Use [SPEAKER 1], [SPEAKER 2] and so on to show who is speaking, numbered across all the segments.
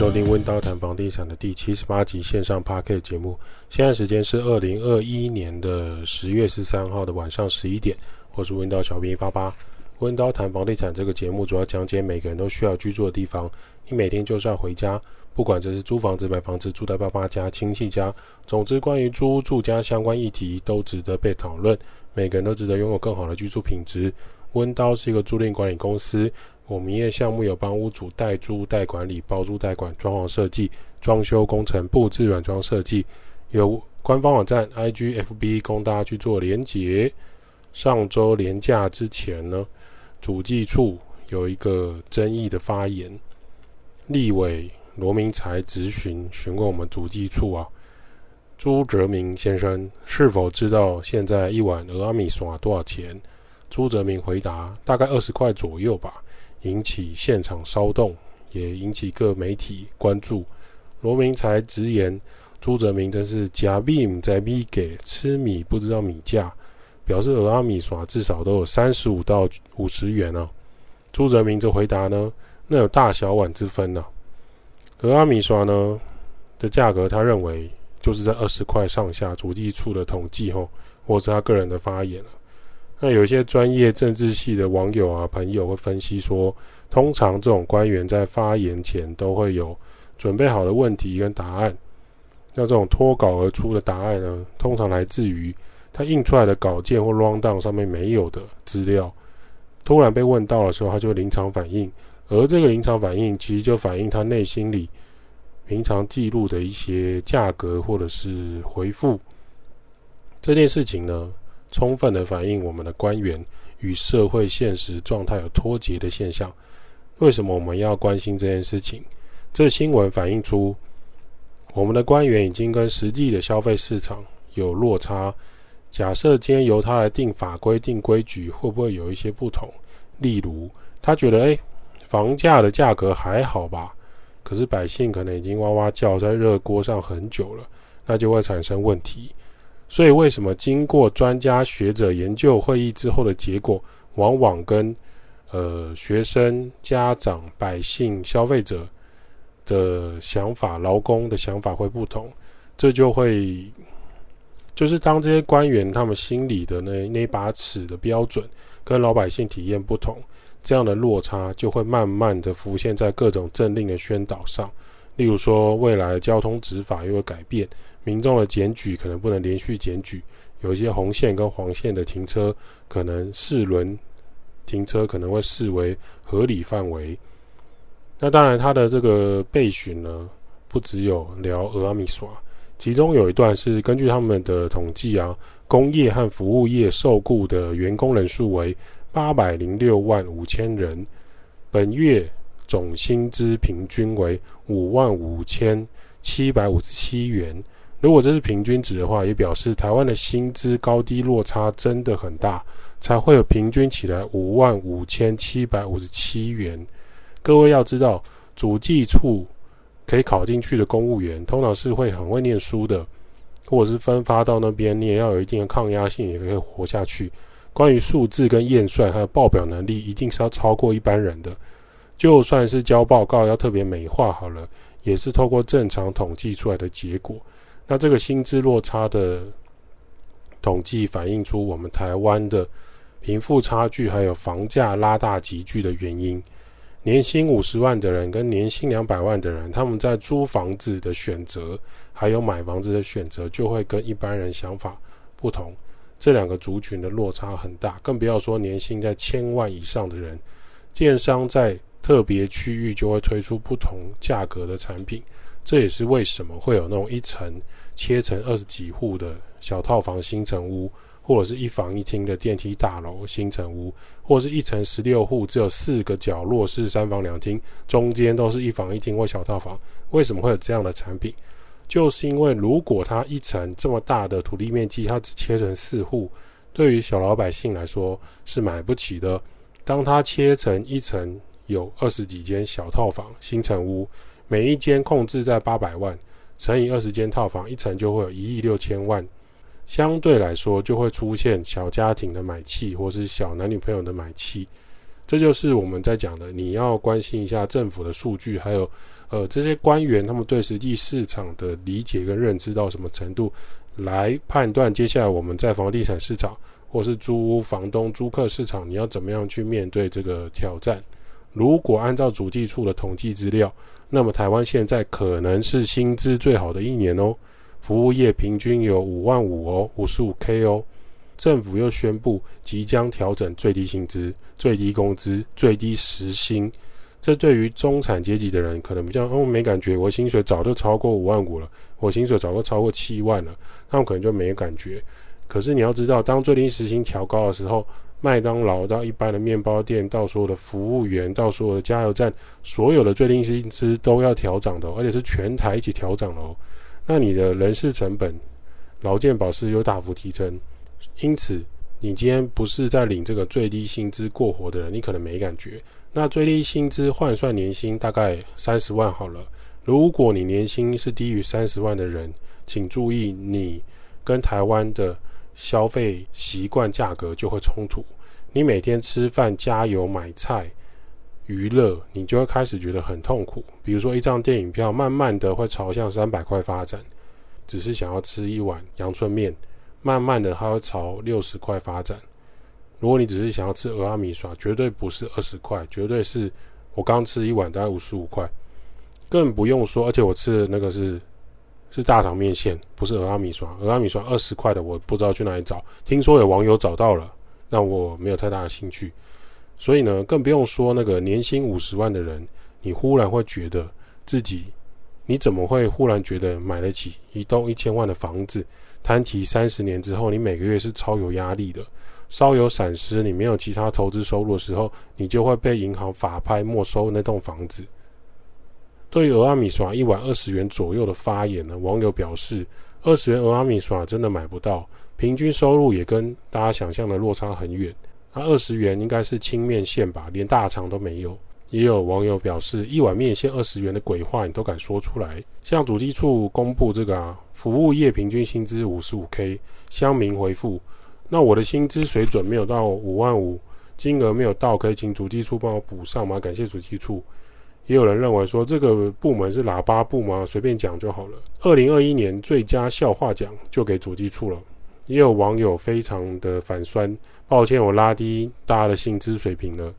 [SPEAKER 1] 收听温刀谈房地产的第七十八集线上 Podcast 节目。现在时间是二零二一年的十月十三号的晚上十一点。我是温刀小编八八。温刀谈房地产这个节目主要讲解每个人都需要居住的地方。你每天就是要回家，不管这是租房子、买房子、住在爸爸家、亲戚家，总之关于租住家相关议题都值得被讨论。每个人都值得拥有更好的居住品质。温刀是一个租赁管理公司。我们营业项目有帮屋主代租代管理、包租代管、装潢设计、装修工程、布置软装设计，有官方网站、IG、FB 供大家去做连结。上周连假之前呢，主计处有一个争议的发言，立委罗明才质询询问我们主计处啊，朱泽明先生是否知道现在一碗蚵仔面线多少钱？朱泽明回答大概二十块左右吧。引起现场骚动，也引起各媒体关注。罗明才直言：“朱泽明真是假币在币给吃米不知道米价，表示蚵仔米耍至少都有三十五到五十元啊。”朱泽明这回答呢：“那有大小碗之分呢、啊。蚵仔米耍呢的价格，他认为就是在二十块上下。主计处的统计后，或是他个人的发言了。”那有一些专业政治系的网友啊、朋友会分析说，通常这种官员在发言前都会有准备好的问题跟答案。那这种脱稿而出的答案呢，通常来自于他印出来的稿件或 rundown 上面没有的资料。突然被问到的时候，他就临场反应，而这个临场反应其实就反映他内心里平常记录的一些价格或者是回复。这件事情呢，充分的反映我们的官员与社会现实状态有脱节的现象。为什么我们要关心这件事情？这新闻反映出我们的官员已经跟实际的消费市场有落差。假设今天由他来定法规、定规矩，会不会有一些不同？例如，他觉得，诶，房价的价格还好吧？可是百姓可能已经哇哇叫在热锅上很久了，那就会产生问题。所以，为什么经过专家学者研究会议之后的结果，往往跟呃学生、家长、百姓、消费者的想法、劳工的想法会不同？这就会就是当这些官员他们心里的那那把尺的标准跟老百姓体验不同，这样的落差就会慢慢的浮现在各种政令的宣导上。例如说，未来交通执法又会改变。民众的检举可能不能连续检举，有一些红线跟黄线的停车，可能四轮停车可能会视为合理范围。那当然，他的这个备询呢，不只有聊蚵仔米线，其中有一段是根据他们的统计啊，工业和服务业受雇的员工人数为八百零六万五千人，本月总薪资平均为五万五千七百五十七元。如果这是平均值的话，也表示台湾的薪资高低落差真的很大，才会有平均起来五万五千七百五十七元。各位要知道，主计处可以考进去的公务员，通常是会很会念书的，或者是分发到那边，你也要有一定的抗压性，也可以活下去。关于数字跟验算，还有报表能力，一定是要超过一般人的。就算是交报告要特别美化好了，也是透过正常统计出来的结果。那这个薪资落差的统计反映出我们台湾的贫富差距，还有房价拉大急剧的原因。年薪五十万的人跟年薪两百万的人，他们在租房子的选择，还有买房子的选择，就会跟一般人想法不同。这两个族群的落差很大，更不要说年薪在千万以上的人。建商在特别区域就会推出不同价格的产品。这也是为什么会有那种一层切成二十几户的小套房新城屋，或者是一房一厅的电梯大楼新城屋，或者是一层十六户只有四个角落是三房两厅，中间都是一房一厅或小套房。为什么会有这样的产品？就是因为如果它一层这么大的土地面积，它只切成四户，对于小老百姓来说是买不起的。当它切成一层有二十几间小套房新城屋。每一间控制在八百万，乘以二十间套房，一层就会有一亿六千万。相对来说，就会出现小家庭的买气，或是小男女朋友的买气。这就是我们在讲的，你要关心一下政府的数据，还有呃这些官员他们对实际市场的理解跟认知到什么程度，来判断接下来我们在房地产市场或是租屋房东租客市场，你要怎么样去面对这个挑战。如果按照主计处的统计资料，那么台湾现在可能是薪资最好的一年哦，服务业平均有五万五哦，五十五 K 哦。政府又宣布即将调整最低薪资、最低工资、最低时薪，这对于中产阶级的人可能比较哦没感觉。我薪水早就超过五万五了，我薪水早就超过七万了，他们可能就没感觉。可是你要知道，当最低时薪调高的时候，麦当劳到一般的面包店，到所有的服务员，到所有的加油站，所有的最低薪资都要调涨的，而且是全台一起调涨哦。那你的人事成本、劳健保是有大幅提升。因此，你今天不是在领这个最低薪资过活的人，你可能没感觉。那最低薪资换算年薪大概三十万好了。如果你年薪是低于三十万的人，请注意，你跟台湾的消费习惯价格就会冲突。你每天吃饭、加油、买菜、娱乐，你就会开始觉得很痛苦。比如说，一张电影票，慢慢的会朝向三百块发展，只是想要吃一碗阳春面。慢慢的，它会朝六十块发展。如果你只是想要吃蚵仔面线，绝对不是二十块，绝对是我刚吃一碗大概五十五块。更不用说，而且我吃的那个是是大肠面线，不是蚵仔面线。蚵仔面线二十块的，我不知道去哪里找。听说有网友找到了，那我没有太大的兴趣。所以呢，更不用说那个年薪五十万的人，你忽然会觉得自己，你怎么会忽然觉得买得起一栋一千万的房子？摊提三十年之后，你每个月是超有压力的。稍有闪失，你没有其他投资收入的时候，你就会被银行法拍没收那栋房子。对于俄阿米耍一碗二十元左右的发言呢，网友表示，二十元俄阿米耍真的买不到，平均收入也跟大家想象的落差很远。那二十元应该是清面线吧，连大肠都没有。也有网友表示，一碗面线二十元的鬼话，你都敢说出来？像主计处公布这个啊，服务业平均薪资五十五 K，乡民回复，那我的薪资水准没有到五万五，金额没有到，可以请主计处帮我补上吗？感谢主计处。也有人认为说，这个部门是喇叭部吗？随便讲就好了。二零二一年最佳笑话奖就给主计处了。也有网友非常的反酸，抱歉，我拉低大家的薪资水平了。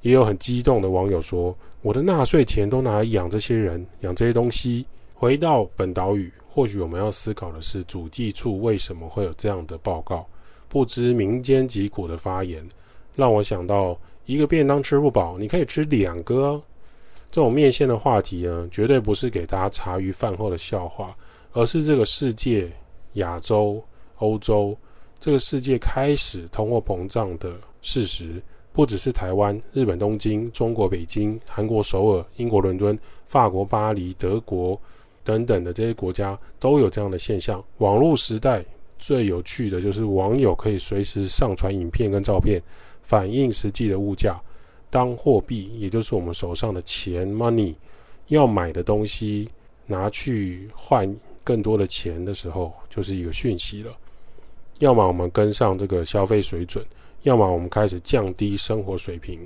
[SPEAKER 1] 也有很激动的网友说：“我的纳税钱都拿来养这些人，养这些东西。”回到本岛屿，或许我们要思考的是，主计处为什么会有这样的报告？不知民间疾苦的发言，让我想到一个便当吃不饱，你可以吃两个哦。这种面线的话题呢，绝对不是给大家茶余饭后的笑话，而是这个世界、亚洲、欧洲这个世界开始通货膨胀的事实。不只是台湾、日本东京、中国北京、韩国首尔、英国伦敦、法国巴黎、德国等等的这些国家都有这样的现象。网络时代最有趣的就是网友可以随时上传影片跟照片，反映实际的物价。当货币，也就是我们手上的钱 （money） 要买的东西拿去换更多的钱的时候，就是一个讯息了。要么我们跟上这个消费水准。要么我们开始降低生活水平，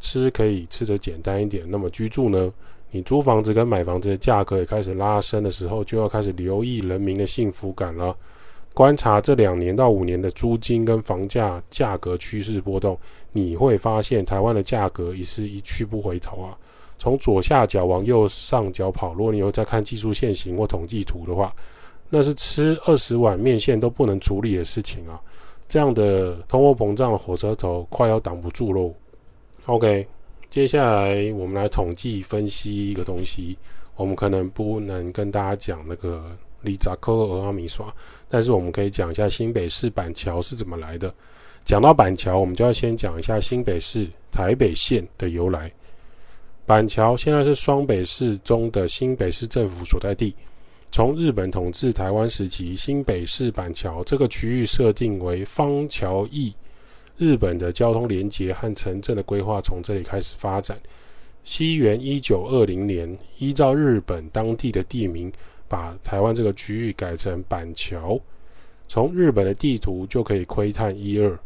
[SPEAKER 1] 吃可以吃得简单一点。那么居住呢？你租房子跟买房子的价格也开始拉升的时候，就要开始留意人民的幸福感了。观察这两年到五年的租金跟房价价格趋势波动，你会发现台湾的价格已是一去不回头啊。从左下角往右上角跑，如果你有在看技术线型或统计图的话，那是吃二十碗面线都不能处理的事情啊。这样的通货膨胀的火车头快要挡不住喽。OK，接下来我们来统计分析一个东西。我们可能不能跟大家讲那个里扎克蚵仔面线，但是我们可以讲一下新北市板桥是怎么来的。讲到板桥，我们就要先讲一下新北市台北县的由来。板桥现在是双北市中的新北市政府所在地。从日本统治台湾时期，新北市板桥这个区域设定为方桥驿，日本的交通连接和城镇的规划从这里开始发展。西元一九二零年，依照日本当地的地名，把台湾这个区域改成板桥。从日本的地图就可以窥探一二。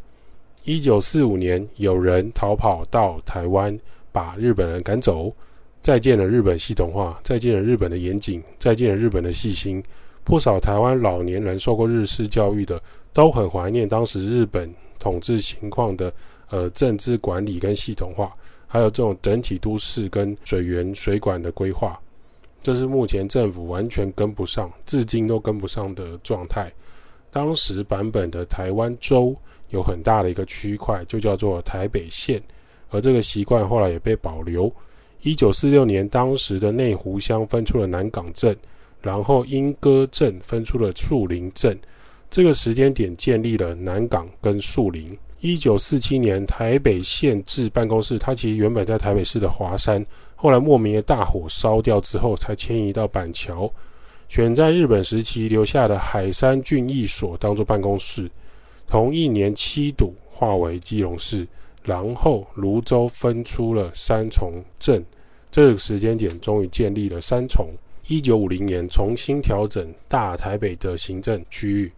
[SPEAKER 1] 一九四五年，有人逃跑到台湾，把日本人赶走。再见了日本系统化，再见了日本的严谨，再见了日本的细心。不少台湾老年人受过日式教育的，都很怀念当时日本统治情况的，呃，政治管理跟系统化，还有这种整体都市跟水源水管的规划。这是目前政府完全跟不上，至今都跟不上的状态。当时版本的台湾州有很大的一个区块，就叫做台北县，而这个习惯后来也被保留。一九四六年，当时的内湖乡分出了南港镇，然后莺歌镇分出了树林镇。这个时间点建立了南港跟树林。一九四七年，台北县治办公室，它其实原本在台北市的华山，后来莫名的大火烧掉之后，才迁移到板桥，选在日本时期留下的海山郡役所当做办公室。同一年七堵划为基隆市。然后芦洲分出了三重镇，这个时间点终于建立了三重。一九五零年重新调整大台北的行政区域，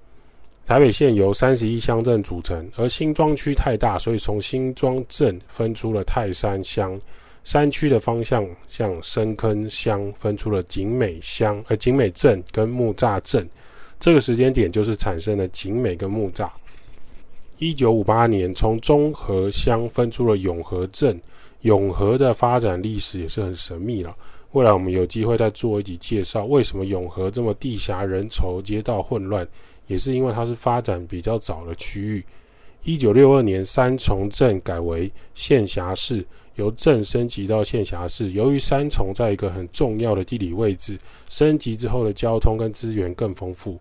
[SPEAKER 1] 台北县由三十一乡镇组成，而新庄区太大，所以从新庄镇分出了泰山乡，山区的方向向深坑乡分出了景美乡，呃景美镇跟木栅镇，这个时间点就是产生了景美跟木栅。一九五八年，从中和乡分出了永和镇。永和的发展历史也是很神秘了。未来我们有机会再做一集介绍，为什么永和这么地狭人稠、街道混乱，也是因为它是发展比较早的区域。一九六二年，三重镇改为县辖市，由镇升级到县辖市。由于三重在一个很重要的地理位置，升级之后的交通跟资源更丰富。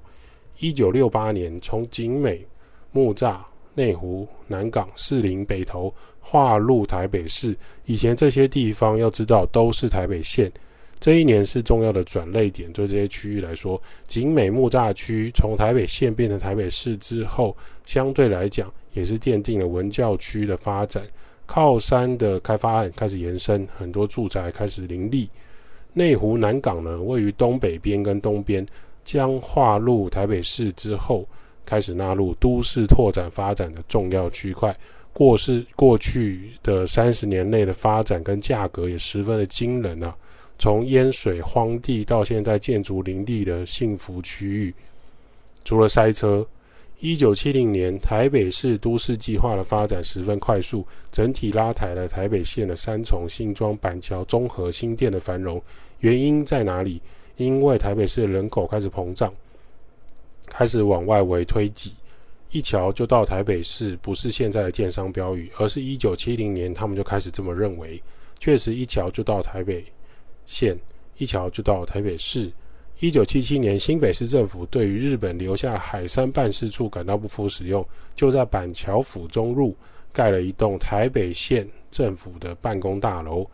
[SPEAKER 1] 一九六八年，从景美、木栅。内湖、南港、士林、北投划入台北市。以前这些地方要知道都是台北县。这一年是重要的转捩点，对这些区域来说，景美木栅区从台北县变成台北市之后，相对来讲也是奠定了文教区的发展。靠山的开发案开始延伸，很多住宅开始林立。内湖、南港呢，位于东北边跟东边，将划入台北市之后。开始纳入都市拓展发展的重要区块，过是过去的三十年内的发展跟价格也十分的惊人啊！从淹水荒地到现在建筑林立的幸福区域，除了塞车，一九七零年台北市都市计划的发展十分快速，整体拉抬了台北县的三重、新庄、板桥、中和、新店的繁荣。原因在哪里？因为台北市的人口开始膨胀。开始往外围推挤，一桥就到台北市，不是现在的建商标语，而是一九七零年他们就开始这么认为。确实，一桥就到台北县，一桥就到台北市。一九七七年，新北市政府对于日本留下海山办事处感到不敷使用，就在板桥府中路盖了一栋台北县政府的办公大楼，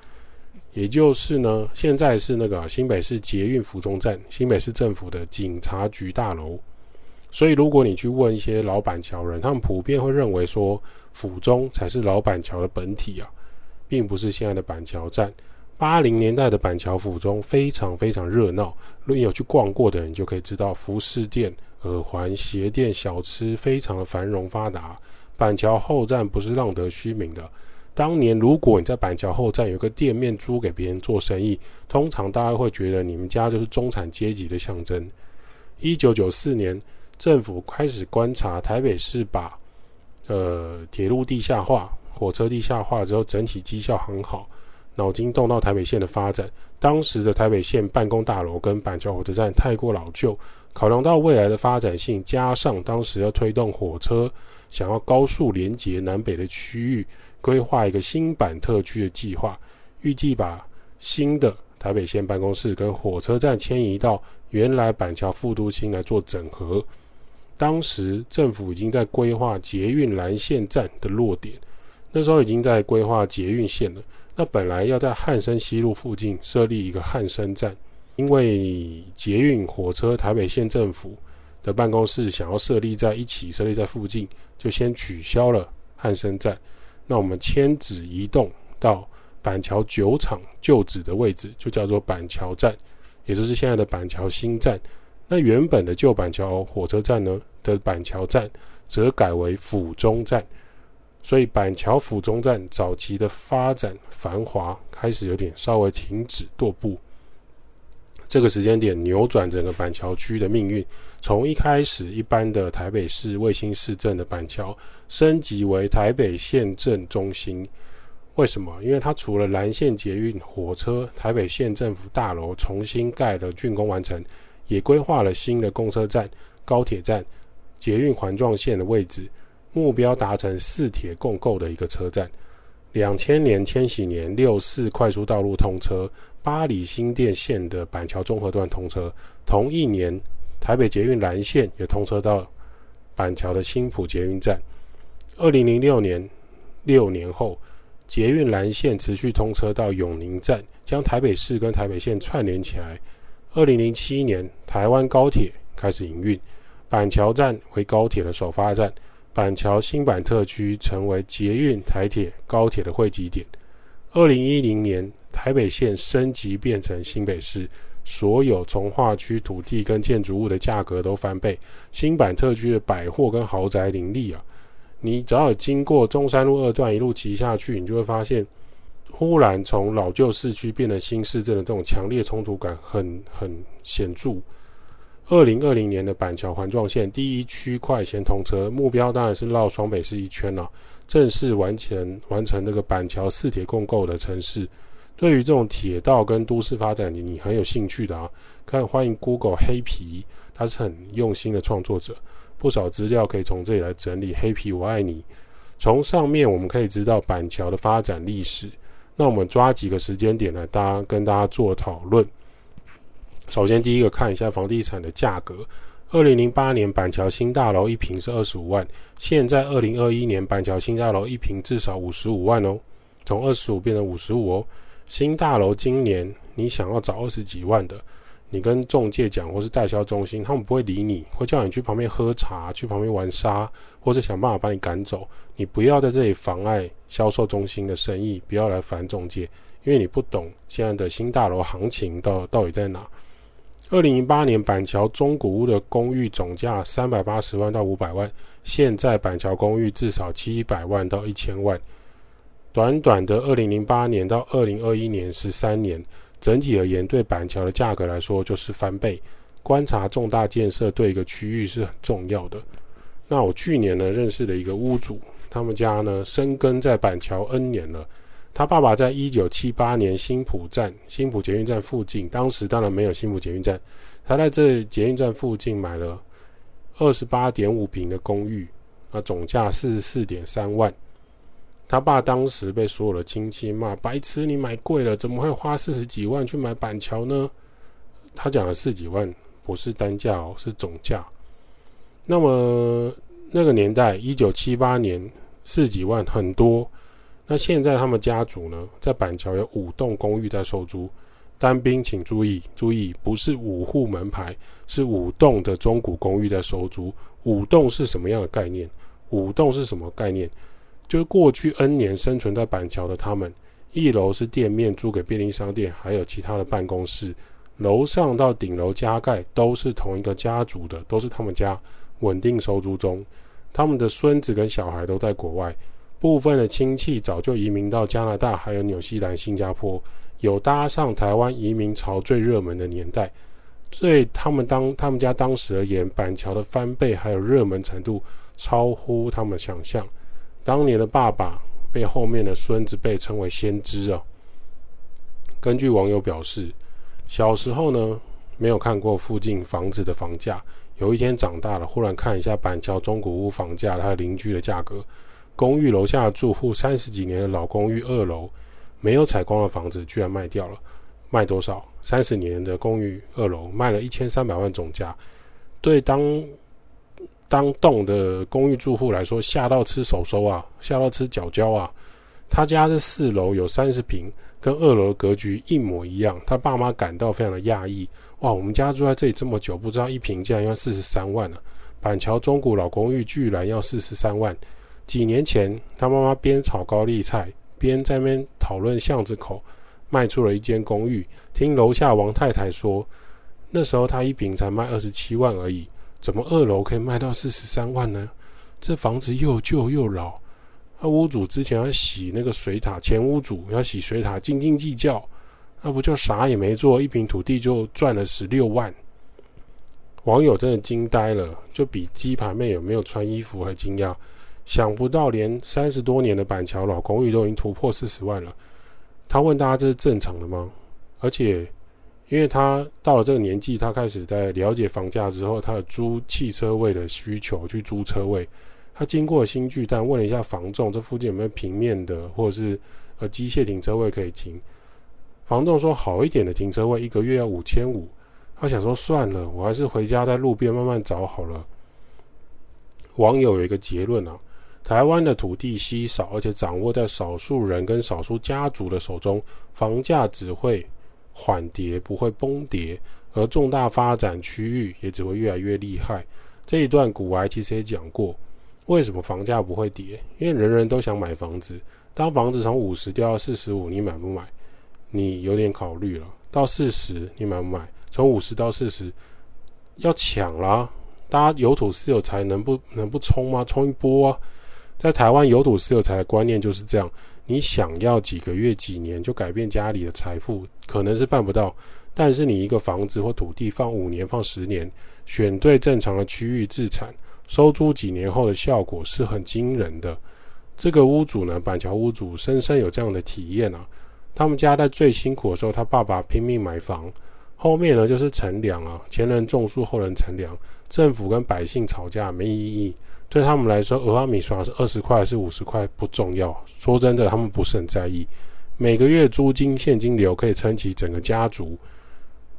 [SPEAKER 1] 也就是呢，现在是那个新北市捷运府中站，新北市政府的警察局大楼。所以，如果你去问一些老板桥人，他们普遍会认为说，府中才是老板桥的本体啊，并不是现在的板桥站。八零年代的板桥府中非常非常热闹，如果有去逛过的人就可以知道，服饰店、耳环、鞋店、小吃非常的繁荣发达。板桥后站不是浪得虚名的。当年，如果你在板桥后站有个店面租给别人做生意，通常大家会觉得你们家就是中产阶级的象征。一九九四年。政府开始观察台北市把呃铁路地下化、火车地下化之后，整体绩效很好，脑筋动到台北县的发展。当时的台北县办公大楼跟板桥火车站太过老旧，考量到未来的发展性，加上当时要推动火车，想要高速连接南北的区域，规划一个新板特区的计划，预计把新的台北县办公室跟火车站迁移到原来板桥副都心来做整合。当时政府已经在规划捷运蓝线站的落点，那时候已经在规划捷运线了。那本来要在汉生西路附近设立一个汉生站，因为捷运火车台北县政府的办公室想要设立在一起，设立在附近，就先取消了汉生站。那我们迁址移动到板桥酒厂旧址的位置，就叫做板桥站，也就是现在的板桥新站。那原本的旧板桥火车站呢的板桥站，则改为府中站。所以板桥府中站早期的发展繁华开始有点稍微停止踱步。这个时间点扭转整个板桥区的命运，从一开始一般的台北市卫星市镇的板桥，升级为台北县政中心。为什么？因为它除了蓝线捷运、火车、台北县政府大楼重新盖的竣工完成，也规划了新的公车站、高铁站、捷运环状线的位置，目标达成四铁共构的一个车站。两千年千禧年六四快速道路通车，八里新店线的板桥中和段通车，同一年台北捷运蓝线也通车到板桥的新埔捷运站。二零零六年六年后。捷运蓝线持续通车到永宁站，将台北市跟台北县串联起来。二零零七年，台湾高铁开始营运，板桥站为高铁的首发站，板桥新板特区成为捷运、台铁、高铁的汇集点。二零一零年，台北县升级变成新北市，所有从化区土地跟建筑物的价格都翻倍，新板特区的百货跟豪宅林立啊。你只要经过中山路二段一路骑下去，你就会发现，忽然从老旧市区变成新市镇的这种强烈冲突感很很显著。二零二零年的板桥环状线第一区块先通车，目标当然是绕双北市一圈了，正式完成完成这个板桥四铁共构的城市。对于这种铁道跟都市发展，你你很有兴趣的啊，看欢迎 Google 黑皮，他是很用心的创作者。不少资料可以从这里来整理。黑皮我爱你。从上面我们可以知道板桥的发展历史。那我们抓几个时间点来，大家跟大家做讨论。首先，第一个看一下房地产的价格。二零零八年板桥新大楼一平是二十五万，现在二零二一年板桥新大楼一平至少五十五万哦，从二十五变成五十五哦。新大楼今年你想要找二十几万的。你跟中介讲，或是代销中心，他们不会理你，会叫你去旁边喝茶，去旁边玩沙，或者想办法把你赶走。你不要在这里妨碍销售中心的生意，不要来烦中介，因为你不懂现在的新大楼行情到到底在哪。二零零八年板桥中古屋的公寓总价三百八十万到五百万，现在板桥公寓至少七百万到一千万。短短的二零零八年到二零二一年十三年。整体而言，对板桥的价格来说就是翻倍。观察重大建设对一个区域是很重要的。那我去年呢认识了一个屋主，他们家呢深耕在板桥 N 年了。他爸爸在一九七八年新埔站、新埔捷运站附近，当时当然没有新埔捷运站，他在这捷运站附近买了二十八点五平的公寓，啊，总价四十四点三万。他爸当时被所有的亲戚骂：“白痴，你买贵了，怎么会花四十几万去买板桥呢？”他讲的四几万不是单价哦，是总价。那么那个年代，一九七八年四几万很多。那现在他们家族呢，在板桥有五栋公寓在收租。单兵请注意，注意，不是五户门牌，是五栋的中古公寓在收租。五栋是什么样的概念？五栋是什么概念？就是过去 N 年生存在板桥的他们，一楼是店面租给便利商店，还有其他的办公室，楼上到顶楼加盖都是同一个家族的，都是他们家稳定收租中。他们的孙子跟小孩都在国外，部分的亲戚早就移民到加拿大，还有纽西兰、新加坡，有搭上台湾移民潮最热门的年代。对他们当他们家当时而言，板桥的翻倍还有热门程度超乎他们想象。当年的爸爸被后面的孙子辈称为先知啊。根据网友表示，小时候呢没有看过附近房子的房价，有一天长大了，忽然看一下板桥中古屋房价，它的邻居的价格，公寓楼下的住户三十几年的老公寓二楼没有采光的房子居然卖掉了，卖多少？三十年的公寓二楼卖了一千三百万总价，对当。当栋的公寓住户来说，吓到吃手收啊，吓到吃脚胶啊。他家是四楼，有三十平，跟二楼的格局一模一样。他爸妈感到非常的讶异，哇，我们家住在这里这么久，不知道一平竟然要四十三万呢、板桥中古老公寓居然要四十三万。几年前，他妈妈边炒高丽菜，边在那边讨论巷子口卖出了一间公寓。听楼下王太太说，那时候他一平才卖二十七万而已。怎么二楼可以卖到四十三万呢？这房子又旧又老，那屋主之前要洗那个水塔，前屋主要洗水塔，斤斤计较，那不就啥也没做，一平土地就赚了十六万？网友真的惊呆了，就比鸡排妹有没有穿衣服还惊讶。想不到连三十多年的板桥老公寓都已经突破四十万了。他问大家这是正常的吗？而且，因为他到了这个年纪，他开始在了解房价之后，他有租汽车位的需求，去租车位。他经过新巨蛋问了一下房仲，这附近有没有平面的或者是呃机械停车位可以停？房仲说好一点的停车位一个月要五千五。他想说算了，我还是回家在路边慢慢找好了。网友有一个结论啊，台湾的土地稀少，而且掌握在少数人跟少数家族的手中，房价只会缓跌，不会崩跌，而重大发展区域也只会越来越厉害。这一段股癌其实也讲过，为什么房价不会跌？因为人人都想买房子，当房子从五十掉到四十五，你买不买？你有点考虑了。到四十，你买不买？从五十到四十，要抢啦！大家有土是有财，能不能不冲吗？冲一波啊！在台湾有土斯有财的观念就是这样：你想要几个月、几年就改变家里的财富，可能是办不到。但是你一个房子或土地放五年、放十年，选对正常的区域置产，收租几年后的效果是很惊人的。这个屋主呢，板桥屋主深深有这样的体验啊！他们家在最辛苦的时候，他爸爸拼命买房。后面呢，就是乘凉啊，前人种树，后人乘凉。政府跟百姓吵架没意义，对他们来说，俄阿米刷是二十块还是五十块不重要。说真的，他们不是很在意。每个月租金现金流可以撑起整个家族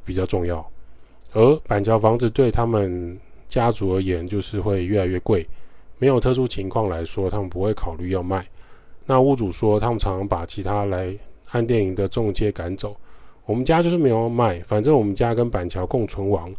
[SPEAKER 1] 比较重要。而板桥房子对他们家族而言，就是会越来越贵。没有特殊情况来说，他们不会考虑要卖。那屋主说，他们常常把其他来按电影的中介赶走。我们家就是没有卖，反正我们家跟板桥共存亡，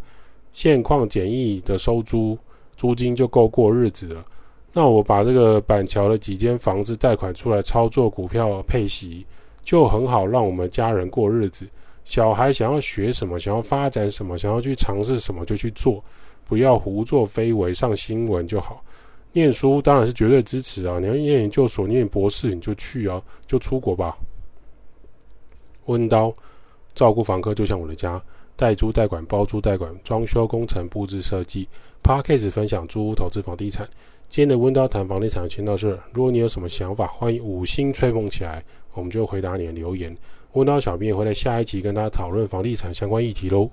[SPEAKER 1] 现况简易的收租，租金就够过日子了。那我把这个板桥的几间房子贷款出来操作股票配息，就很好让我们家人过日子。小孩想要学什么，想要发展什么，想要去尝试什么就去做，不要胡作非为，上新闻就好。念书当然是绝对支持啊！你要念研究所、念博士，你就去啊，就出国吧。温刀。照顾房客就像我的家，代租代管、包租代管、装修工程、布置设计。Podcast 分享租屋投资房地产。今天的温叨谈房地产就先到这。如果你有什么想法，欢迎五星吹捧起来，我们就回答你的留言。温叨小编也会在下一集跟大家讨论房地产相关议题喽。